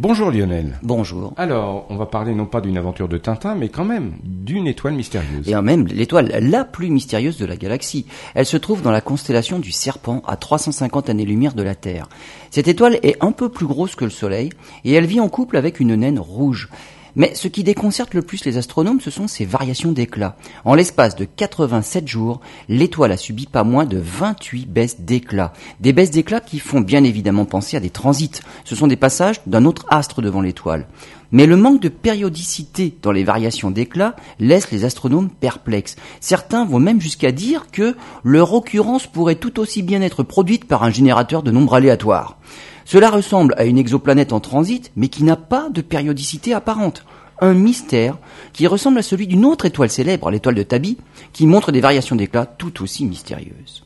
Bonjour Lionel. Bonjour. Alors, on va parler non pas d'une aventure de Tintin, mais quand même d'une étoile mystérieuse. Et en même l'étoile la plus mystérieuse de la galaxie. Elle se trouve dans la constellation du Serpent, à 350 années-lumière de la Terre. Cette étoile est un peu plus grosse que le Soleil, et elle vit en couple avec une naine rouge. Mais ce qui déconcerte le plus les astronomes, ce sont ses variations d'éclat. En l'espace de 87 jours, l'étoile a subi pas moins de 28 baisses d'éclat. Des baisses d'éclat qui font bien évidemment penser à des transits. Ce sont des passages d'un autre astre devant l'étoile. Mais le manque de périodicité dans les variations d'éclat laisse les astronomes perplexes. Certains vont même jusqu'à dire que leur occurrence pourrait tout aussi bien être produite par un générateur de nombres aléatoires. Cela ressemble à une exoplanète en transit, mais qui n'a pas de périodicité apparente. Un mystère qui ressemble à celui d'une autre étoile célèbre, l'étoile de Tabi, qui montre des variations d'éclat tout aussi mystérieuses.